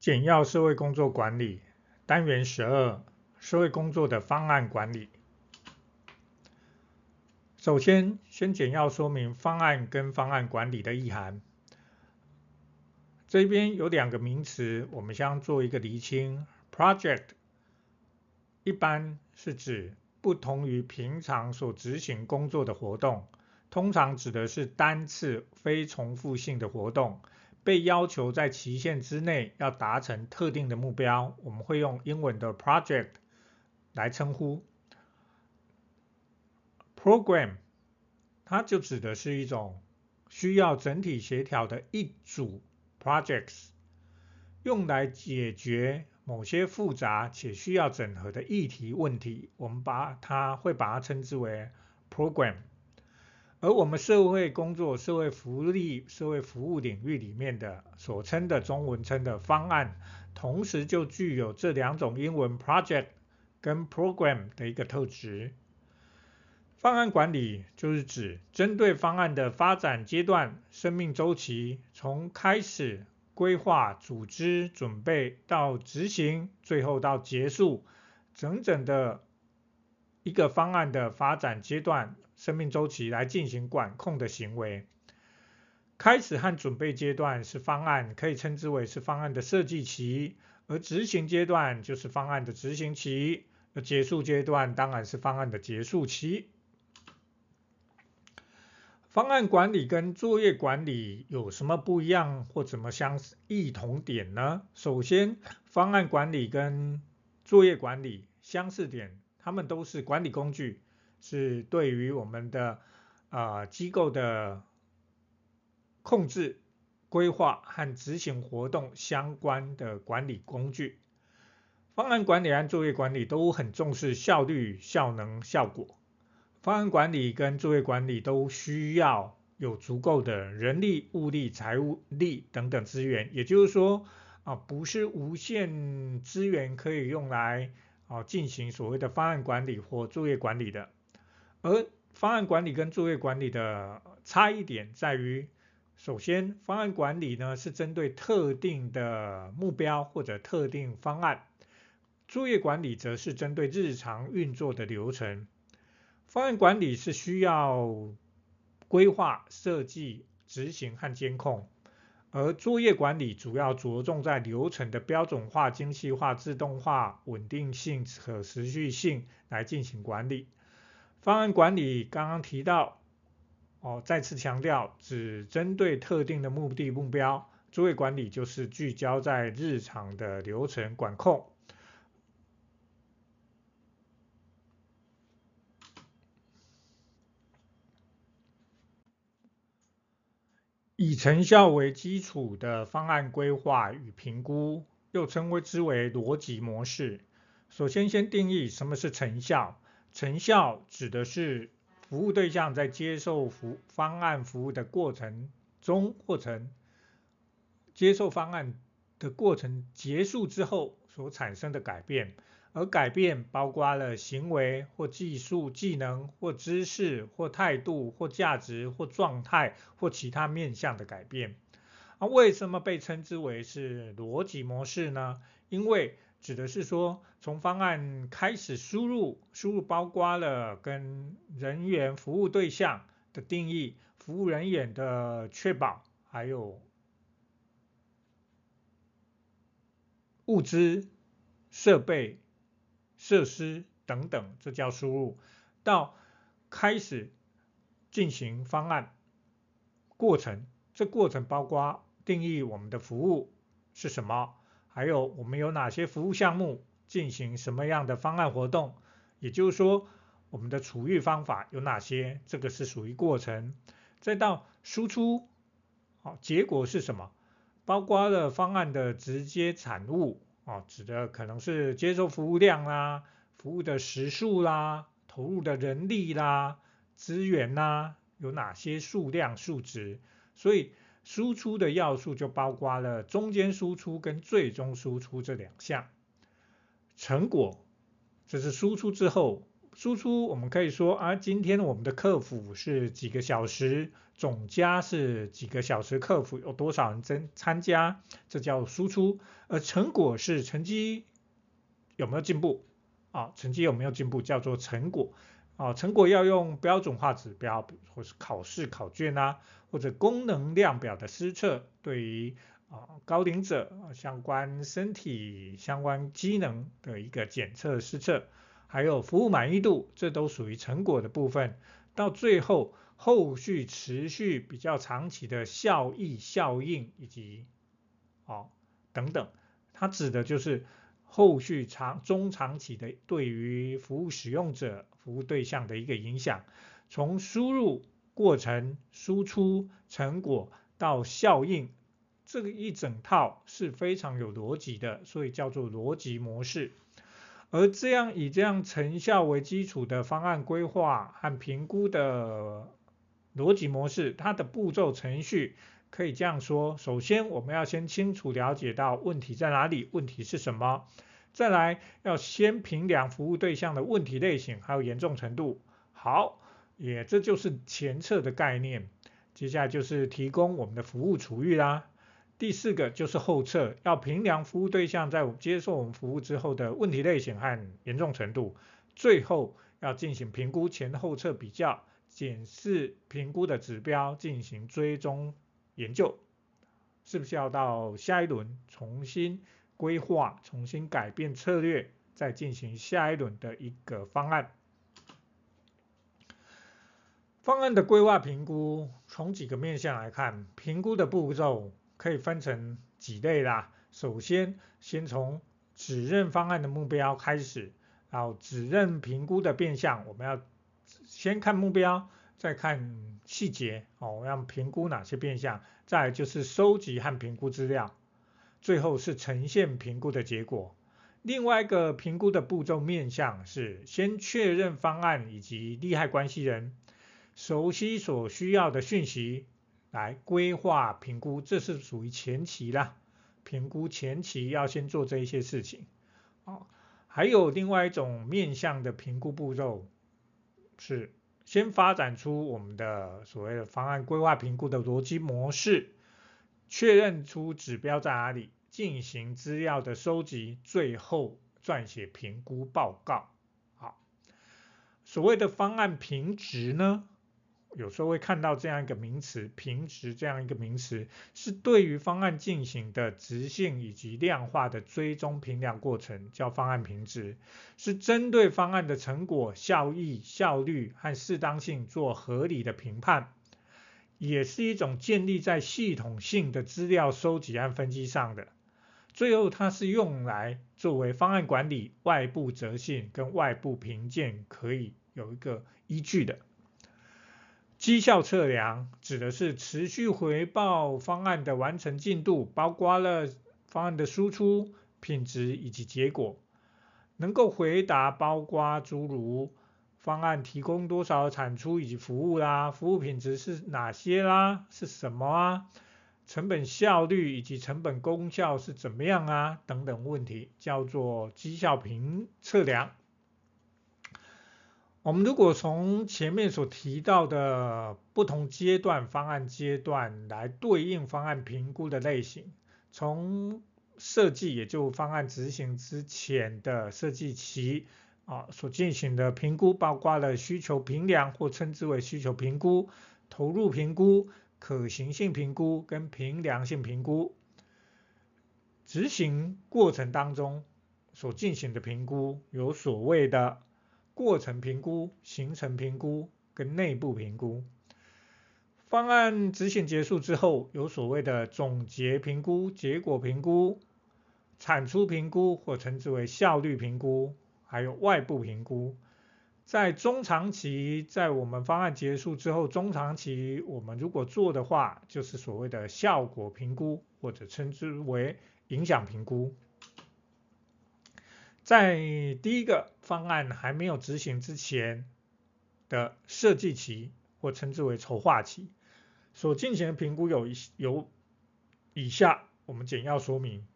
简要社会工作管理单元十二：社会工作的方案管理。首先，先简要说明方案跟方案管理的意涵。这边有两个名词，我们先做一个厘清。Project 一般是指不同于平常所执行工作的活动，通常指的是单次非重复性的活动。被要求在期限之内要达成特定的目标，我们会用英文的 project 来称呼。Program 它就指的是一种需要整体协调的一组 projects，用来解决某些复杂且需要整合的议题问题，我们把它会把它称之为 program。而我们社会工作、社会福利、社会服务领域里面的所称的中文称的方案，同时就具有这两种英文 project 跟 program 的一个特质。方案管理就是指针对方案的发展阶段、生命周期，从开始规划、组织、准备到执行，最后到结束，整整的一个方案的发展阶段。生命周期来进行管控的行为，开始和准备阶段是方案，可以称之为是方案的设计期；而执行阶段就是方案的执行期；而结束阶段当然是方案的结束期。方案管理跟作业管理有什么不一样或怎么相异同点呢？首先，方案管理跟作业管理相似点，它们都是管理工具。是对于我们的啊、机构的控制、规划和执行活动相关的管理工具。方案管理和作业管理都很重视效率、效能、效果。方案管理跟作业管理都需要有足够的人力、物力、财务力等等资源，也就是说啊，不是无限资源可以用来啊进行所谓的方案管理或作业管理的。而方案管理跟作业管理的差异点在于，首先，方案管理呢是针对特定的目标或者特定方案，作业管理则是针对日常运作的流程。方案管理是需要规划、设计、执行和监控，而作业管理主要着重在流程的标准化、精细化、自动化、稳定性、可持续性来进行管理。方案管理刚刚提到，哦，再次强调，只针对特定的目的目标。诸位管理就是聚焦在日常的流程管控。以成效为基础的方案规划与评估，又称为之为逻辑模式。首先，先定义什么是成效。成效指的是服务对象在接受服方案服务的过程中，或者接受方案的过程结束之后所产生的改变，而改变包括了行为或技术、技能或知识或态度或价值或状态或其他面向的改变。啊，为什么被称之为是逻辑模式呢？因为指的是说，从方案开始输入，输入包括了跟人员服务对象的定义、服务人员的确保，还有物资、设备、设施等等，这叫输入。到开始进行方案过程，这过程包括定义我们的服务是什么。还有我们有哪些服务项目，进行什么样的方案活动？也就是说，我们的处遇方法有哪些？这个是属于过程。再到输出，好，结果是什么？包括了方案的直接产物，哦，指的可能是接受服务量啦、服务的时数啦、投入的人力啦、资源啦，有哪些数量数值？所以。输出的要素就包括了中间输出跟最终输出这两项。成果，这是输出之后输出我们可以说啊，今天我们的客服是几个小时，总加是几个小时客服，有多少人参参加，这叫输出。而成果是成绩有没有进步啊？成绩有没有进步叫做成果啊？成果要用标准化指标，或是考试考卷啊，或者功能量表的施测，对于啊高龄者相关身体相关机能的一个检测施测。还有服务满意度，这都属于成果的部分。到最后，后续持续比较长期的效益效应以及哦等等，它指的就是后续长中长期的对于服务使用者、服务对象的一个影响。从输入过程、输出成果到效应，这个一整套是非常有逻辑的，所以叫做逻辑模式。而这样以这样成效为基础的方案规划和评估的逻辑模式，它的步骤程序可以这样说：首先，我们要先清楚了解到问题在哪里，问题是什么；再来，要先评量服务对象的问题类型还有严重程度。好，也这就是前测的概念。接下来就是提供我们的服务处遇啦。第四个就是后测，要评量服务对象在接受我们服务之后的问题类型和严重程度。最后要进行评估前后测比较，检视评估的指标，进行追踪研究。是不是要到下一轮重新规划、重新改变策略，再进行下一轮的一个方案？方案的规划评估，从几个面向来看，评估的步骤。可以分成几类啦。首先，先从指认方案的目标开始，然后指认评估的变相，我们要先看目标，再看细节哦，要评估哪些变相，再就是收集和评估资料，最后是呈现评估的结果。另外一个评估的步骤面向是先确认方案以及利害关系人，熟悉所需要的讯息。来规划评估，这是属于前期啦。评估前期要先做这一些事情。哦，还有另外一种面向的评估步骤，是先发展出我们的所谓的方案规划评估的逻辑模式，确认出指标在哪里，进行资料的收集，最后撰写评估报告。好，所谓的方案评值呢？有时候会看到这样一个名词，评值这样一个名词，是对于方案进行的质性以及量化的追踪评量过程，叫方案评值，是针对方案的成果、效益、效率和适当性做合理的评判，也是一种建立在系统性的资料收集和分析上的。最后，它是用来作为方案管理外部责信跟外部评鉴可以有一个依据的。绩效测量指的是持续回报方案的完成进度，包括了方案的输出、品质以及结果，能够回答包括诸如方案提供多少产出以及服务啦，服务品质是哪些啦，是什么啊，成本效率以及成本功效是怎么样啊，等等问题，叫做绩效评测量。我们如果从前面所提到的不同阶段方案阶段来对应方案评估的类型，从设计也就方案执行之前的设计期啊所进行的评估，包括了需求评量或称之为需求评估、投入评估、可行性评估跟评量性评估。执行过程当中所进行的评估有所谓的。过程评估、行程评估跟内部评估，方案执行结束之后，有所谓的总结评估、结果评估、产出评估或称之为效率评估，还有外部评估。在中长期，在我们方案结束之后，中长期我们如果做的话，就是所谓的效果评估或者称之为影响评估。在第一个方案还没有执行之前的设计期，或称之为筹划期，所进行的评估有一有以下，我们简要说明。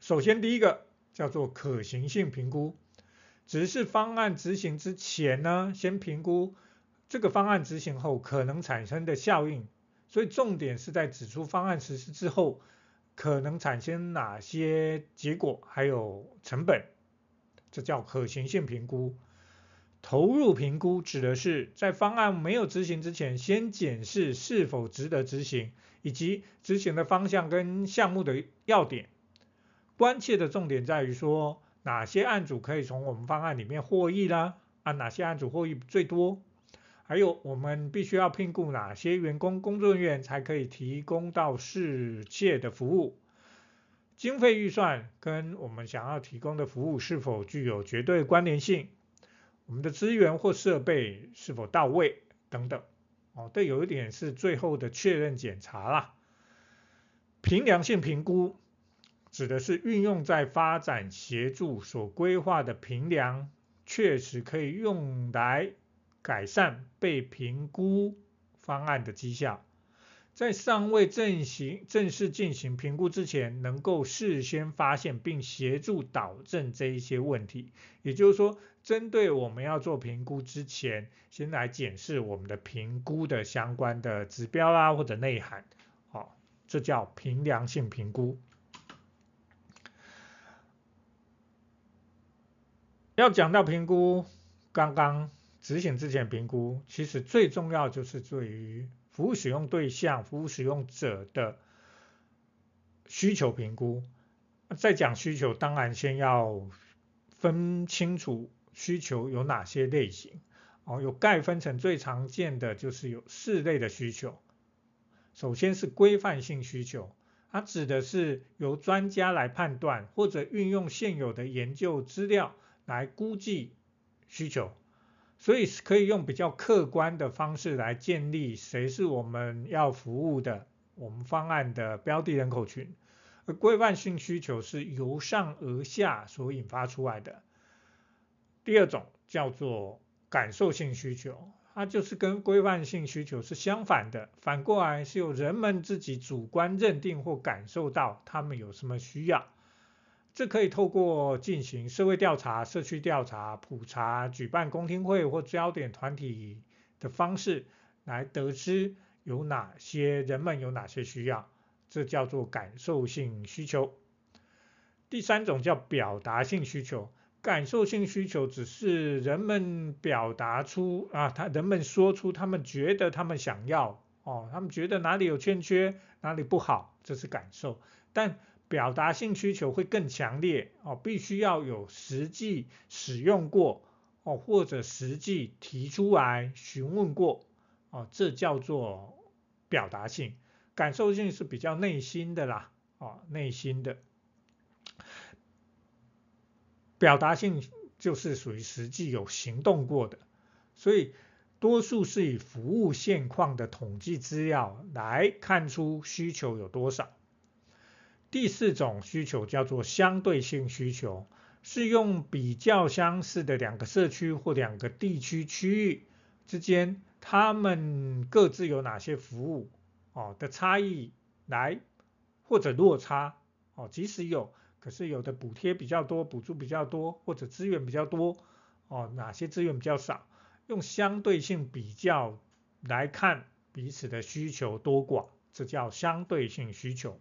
首先，第一个叫做可行性评估，只是方案执行之前呢，先评估这个方案执行后可能产生的效应，所以重点是在指出方案实施之后可能产生哪些结果，还有成本，这叫可行性评估。投入评估指的是在方案没有执行之前，先检视是否值得执行，以及执行的方向跟项目的要点。关切的重点在于说，哪些案主可以从我们方案里面获益啦？啊，哪些案主获益最多？还有，我们必须要聘雇哪些员工、工作人员才可以提供到世界的服务？经费预算跟我们想要提供的服务是否具有绝对关联性？我们的资源或设备是否到位？等等。哦，这有一点是最后的确认检查啦。评量性评估。指的是运用在发展协助所规划的评量，确实可以用来改善被评估方案的绩效。在尚未正行正式进行评估之前，能够事先发现并协助导正这一些问题。也就是说，针对我们要做评估之前，先来检视我们的评估的相关的指标啦或者内涵，好，这叫评量性评估。要讲到评估，刚刚执行之前评估，其实最重要就是对于服务使用对象、服务使用者的需求评估。在讲需求，当然先要分清楚需求有哪些类型。哦，有概分成最常见的就是有四类的需求。首先是规范性需求，它指的是由专家来判断或者运用现有的研究资料。来估计需求，所以可以用比较客观的方式来建立谁是我们要服务的我们方案的标的人口群。而规范性需求是由上而下所引发出来的。第二种叫做感受性需求，它就是跟规范性需求是相反的，反过来是由人们自己主观认定或感受到他们有什么需要。这可以透过进行社会调查、社区调查、普查、举办公听会或焦点团体的方式来得知有哪些人们有哪些需要，这叫做感受性需求。第三种叫表达性需求，感受性需求只是人们表达出啊，他人们说出他们觉得他们想要哦，他们觉得哪里有欠缺，哪里不好，这是感受，但。表达性需求会更强烈哦，必须要有实际使用过哦，或者实际提出来询问过哦，这叫做表达性。感受性是比较内心的啦，哦，内心的。表达性就是属于实际有行动过的，所以多数是以服务现况的统计资料来看出需求有多少。第四种需求叫做相对性需求，是用比较相似的两个社区或两个地区区域之间，他们各自有哪些服务哦的差异来或者落差哦，即使有，可是有的补贴比较多，补助比较多，或者资源比较多哦，哪些资源比较少，用相对性比较来看彼此的需求多寡，这叫相对性需求。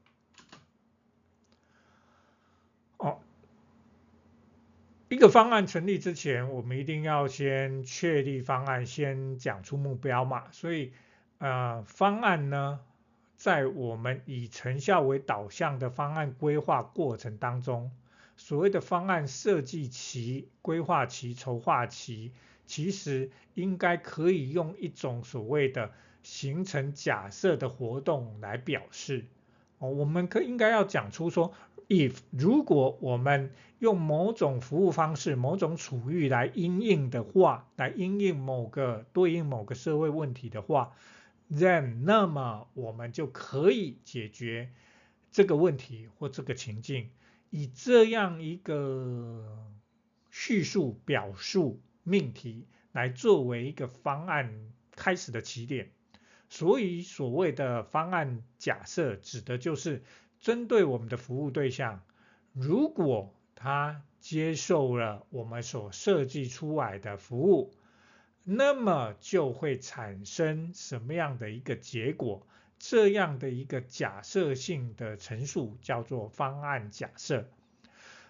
一个方案成立之前，我们一定要先确立方案，先讲出目标嘛。所以，呃，方案呢，在我们以成效为导向的方案规划过程当中，所谓的方案设计期、规划期、筹划期，其实应该可以用一种所谓的形成假设的活动来表示。哦，我们可应该要讲出说。If 如果我们用某种服务方式、某种处遇来应应的话，来应应某个对应某个社会问题的话，then 那么我们就可以解决这个问题或这个情境，以这样一个叙述、表述、命题来作为一个方案开始的起点。所以所谓的方案假设，指的就是。针对我们的服务对象，如果他接受了我们所设计出来的服务，那么就会产生什么样的一个结果？这样的一个假设性的陈述叫做方案假设。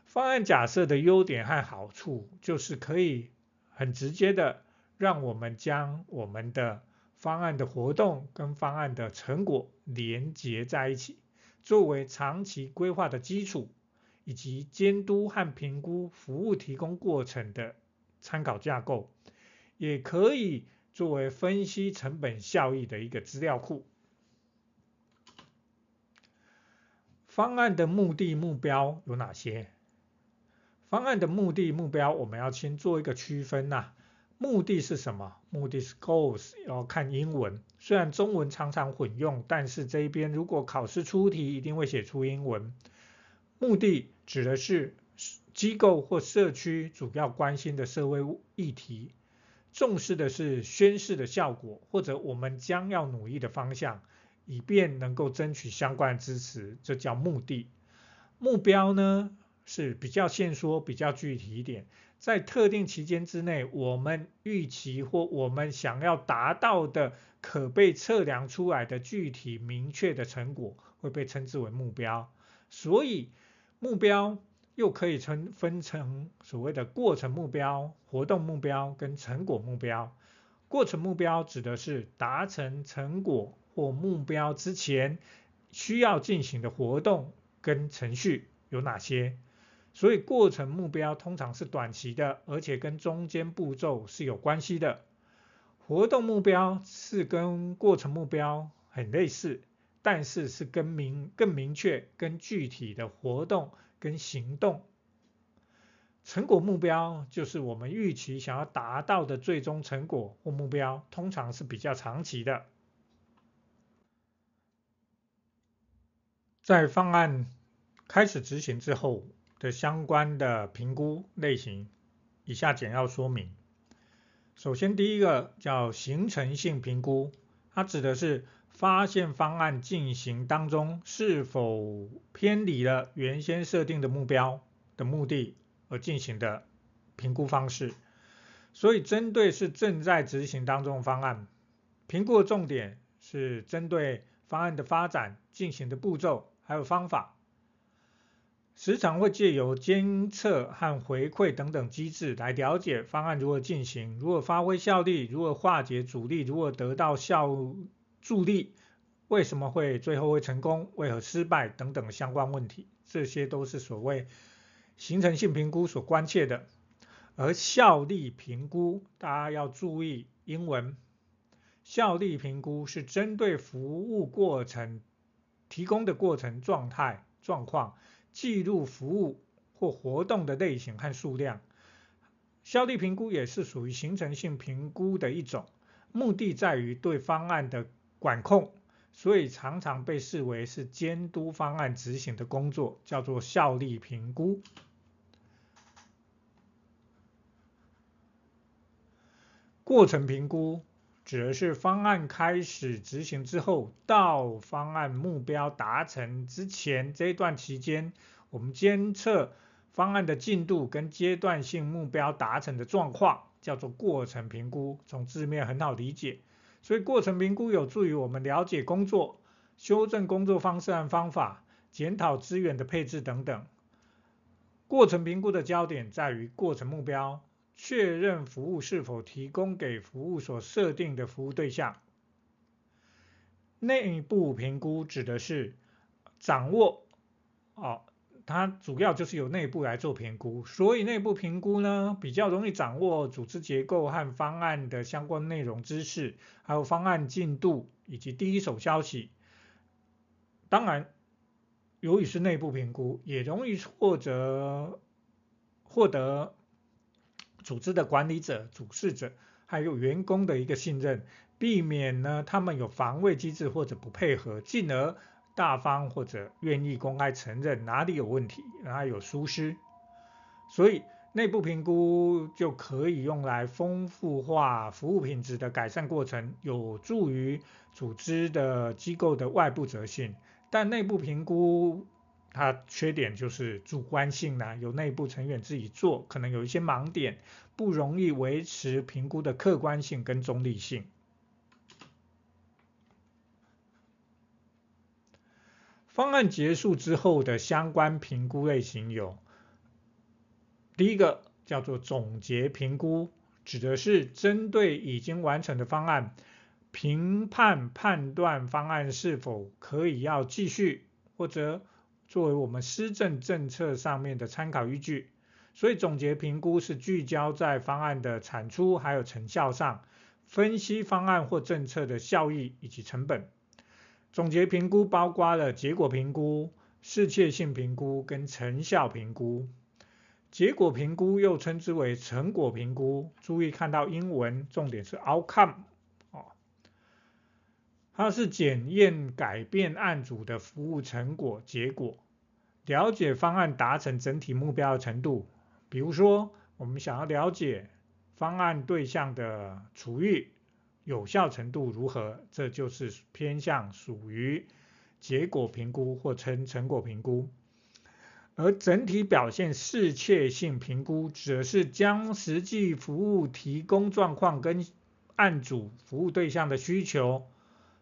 方案假设的优点和好处就是可以很直接的让我们将我们的方案的活动跟方案的成果连接在一起，作为长期规划的基础。以及监督和评估服务提供过程的参考架构，也可以作为分析成本效益的一个资料库。方案的目的目标有哪些？方案的目的目标，我们要先做一个区分呐。目的是什么？目的是 goals，要看英文。虽然中文常常混用，但是这一边如果考试出题，一定会写出英文。目的指的是机构或社区主要关心的社会议题，重视的是宣誓的效果，或者我们将要努力的方向，以便能够争取相关支持，这叫目的。目标呢，是比较限缩、比较具体一点，在特定期间之内，我们预期或我们想要达到的可被测量出来的具体明确的成果，会被称之为目标。所以，目标又可以称分成所谓的过程目标、活动目标跟成果目标。过程目标指的是达成成果或目标之前需要进行的活动跟程序有哪些。所以过程目标通常是短期的，而且跟中间步骤是有关系的。活动目标是跟过程目标很类似。但是是更明更明确、更具体的活动跟行动，成果目标就是我们预期想要达到的最终成果或目标，通常是比较长期的。在方案开始执行之后的相关的评估类型，以下简要说明。首先，第一个叫形成性评估，它指的是。发现方案进行当中是否偏离了原先设定的目标的目的而进行的评估方式。所以，针对是正在执行当中的方案，评估的重点是针对方案的发展进行的步骤还有方法，时常会借由监测和回馈等等机制来了解方案如何进行，如何发挥效力，如何化解阻力，如何得到效。助力为什么会最后会成功？为何失败？等等相关问题，这些都是所谓形成性评估所关切的。而效力评估，大家要注意英文。效力评估是针对服务过程提供的过程状态状况，记录服务或活动的类型和数量。效力评估也是属于形成性评估的一种，目的在于对方案的。管控，所以常常被视为是监督方案执行的工作，叫做效力评估。过程评估指的是方案开始执行之后，到方案目标达成之前这一段期间，我们监测方案的进度跟阶段性目标达成的状况，叫做过程评估。从字面很好理解。所以过程评估有助于我们了解工作、修正工作方式和方法、检讨资源的配置等等。过程评估的焦点在于过程目标，确认服务是否提供给服务所设定的服务对象。内部评估指的是掌握，哦。它主要就是由内部来做评估，所以内部评估呢，比较容易掌握组织结构和方案的相关内容知识，还有方案进度以及第一手消息。当然，由于是内部评估，也容易获得获得组织的管理者、主事者还有员工的一个信任，避免呢他们有防卫机制或者不配合，进而。大方或者愿意公开承认哪里有问题，哪里有疏失，所以内部评估就可以用来丰富化服务品质的改善过程，有助于组织的机构的外部责信。但内部评估它缺点就是主观性呢，由内部成员自己做，可能有一些盲点，不容易维持评估的客观性跟中立性。方案结束之后的相关评估类型有，第一个叫做总结评估，指的是针对已经完成的方案，评判判断方案是否可以要继续，或者作为我们施政政策上面的参考依据。所以总结评估是聚焦在方案的产出还有成效上，分析方案或政策的效益以及成本。总结评估包括了结果评估、适切性评估跟成效评估。结果评估又称之为成果评估，注意看到英文，重点是 outcome，它是检验改变案组的服务成果结果，了解方案达成整体目标的程度。比如说，我们想要了解方案对象的处遇。有效程度如何？这就是偏向属于结果评估或称成果评估，而整体表现适切性评估指的是将实际服务提供状况跟案主服务对象的需求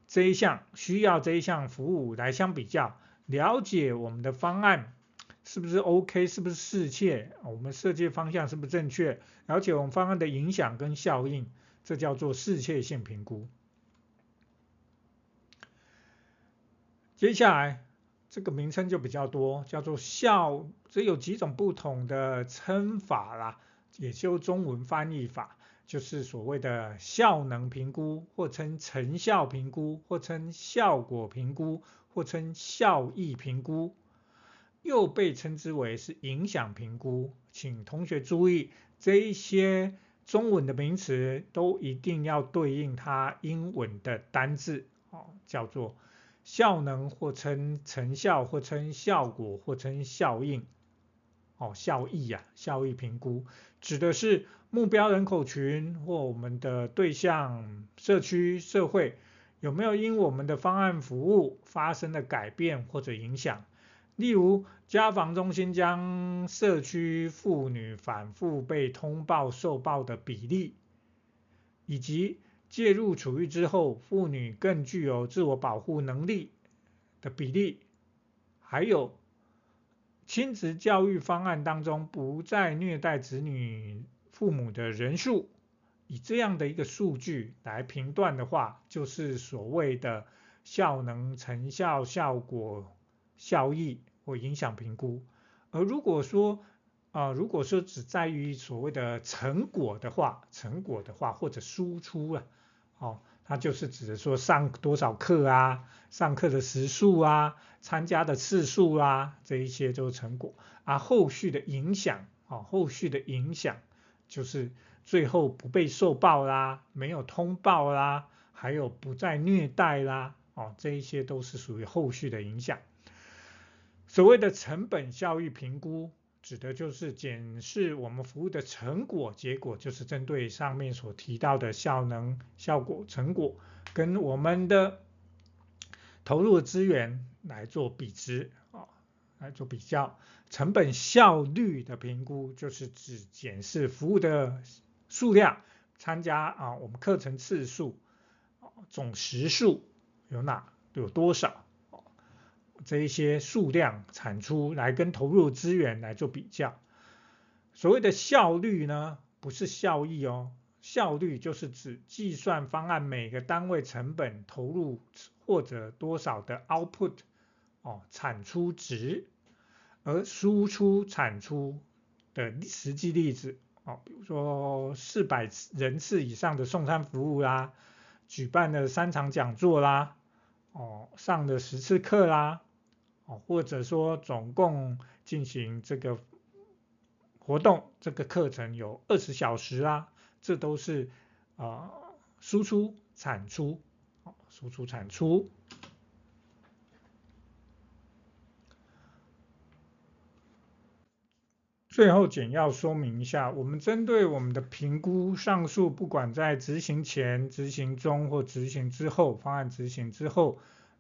这一项需要这一项服务来相比较，了解我们的方案是不是 OK，是不是适切，我们设计方向是不是正确，了解我们方案的影响跟效应。这叫做适切性评估。接下来这个名称就比较多，叫做效，这有几种不同的称法啦，也就中文翻译法，就是所谓的效能评估，或称成效评估，或称效果评估，或称效益评估，又被称之为是影响评估。请同学注意这一些。中文的名词都一定要对应它英文的单字，哦，叫做效能，或称成效，或称效果，或称效应，哦，效益呀，效益评估指的是目标人口群或我们的对象社区社会有没有因我们的方案服务发生了改变或者影响。例如，家防中心将社区妇女反复被通报受暴的比例，以及介入处遇之后，妇女更具有自我保护能力的比例，还有亲子教育方案当中不再虐待子女父母的人数，以这样的一个数据来评断的话，就是所谓的效能、成效、效果。效益或影响评估，而如果说啊、如果说只在于所谓的成果的话，成果的话或者输出啊，哦，它就是指的说上多少课啊，上课的时数啊，参加的次数啊，这一些就是成果。而后续的影响啊、后续的影响就是最后不被受报啦，没有通报啦，还有不再虐待啦，哦，这一些都是属于后续的影响。所谓的成本效益评估，指的就是检视我们服务的成果结果，就是针对上面所提到的效能、效果、成果，跟我们的投入的资源来做比值啊，来做比较。成本效率的评估，就是指检视服务的数量、参加啊我们课程次数、总时数有哪有多少。这一些数量产出来跟投入资源来做比较，所谓的效率呢，不是效益哦，效率就是指计算方案每个单位成本投入或者多少的 output 哦，产出值，而输出产出的实际例子哦，比如说四百人次以上的送餐服务啦，举办了三场讲座啦，哦，上了十次课啦。哦，或者说总共进行这个活动，这个课程有二十小时啦，这都是啊、输出产出，输出产出。最后简要说明一下，我们针对我们的评估，上述不管在执行前、执行中或执行之后，方案执行之后。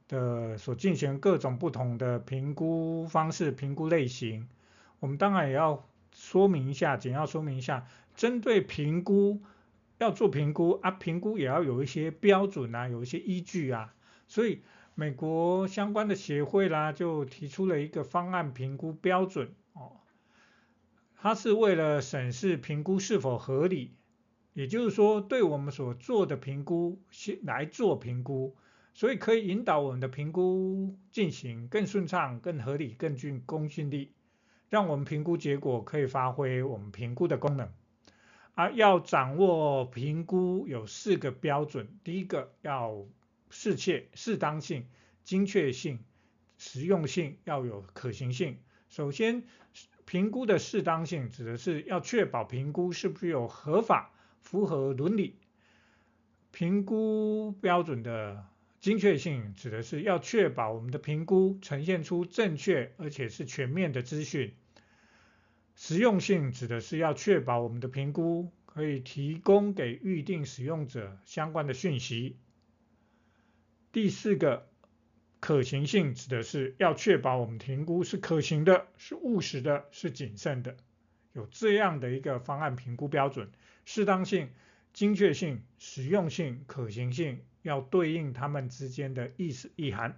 的所进行各种不同的评估方式、评估类型，我们当然也要说明一下，简要说明一下，针对评估要做评估啊，评估也要有一些标准啊，有一些依据啊，所以美国相关的协会啦，就提出了一个方案评估标准，它是为了审视评估是否合理。也就是说，对我们所做的评估先来做评估，所以可以引导我们的评估进行更顺畅、更合理、更具公信力，让我们评估结果可以发挥我们评估的功能。而要掌握评估有四个标准：第一个要适切、适当性、精确性、实用性，要有可行性。首先，评估的适当性指的是要确保评估是不是有合法。符合伦理评估标准的精确性，指的是要确保我们的评估呈现出正确而且是全面的资讯。实用性指的是要确保我们的评估可以提供给预定使用者相关的讯息。第四个，可行性指的是要确保我们评估是可行的、是务实的、是谨慎的。有这样的一个方案评估标准。适当性、精确性、实用性、可行性，要对应它们之间的意思意涵。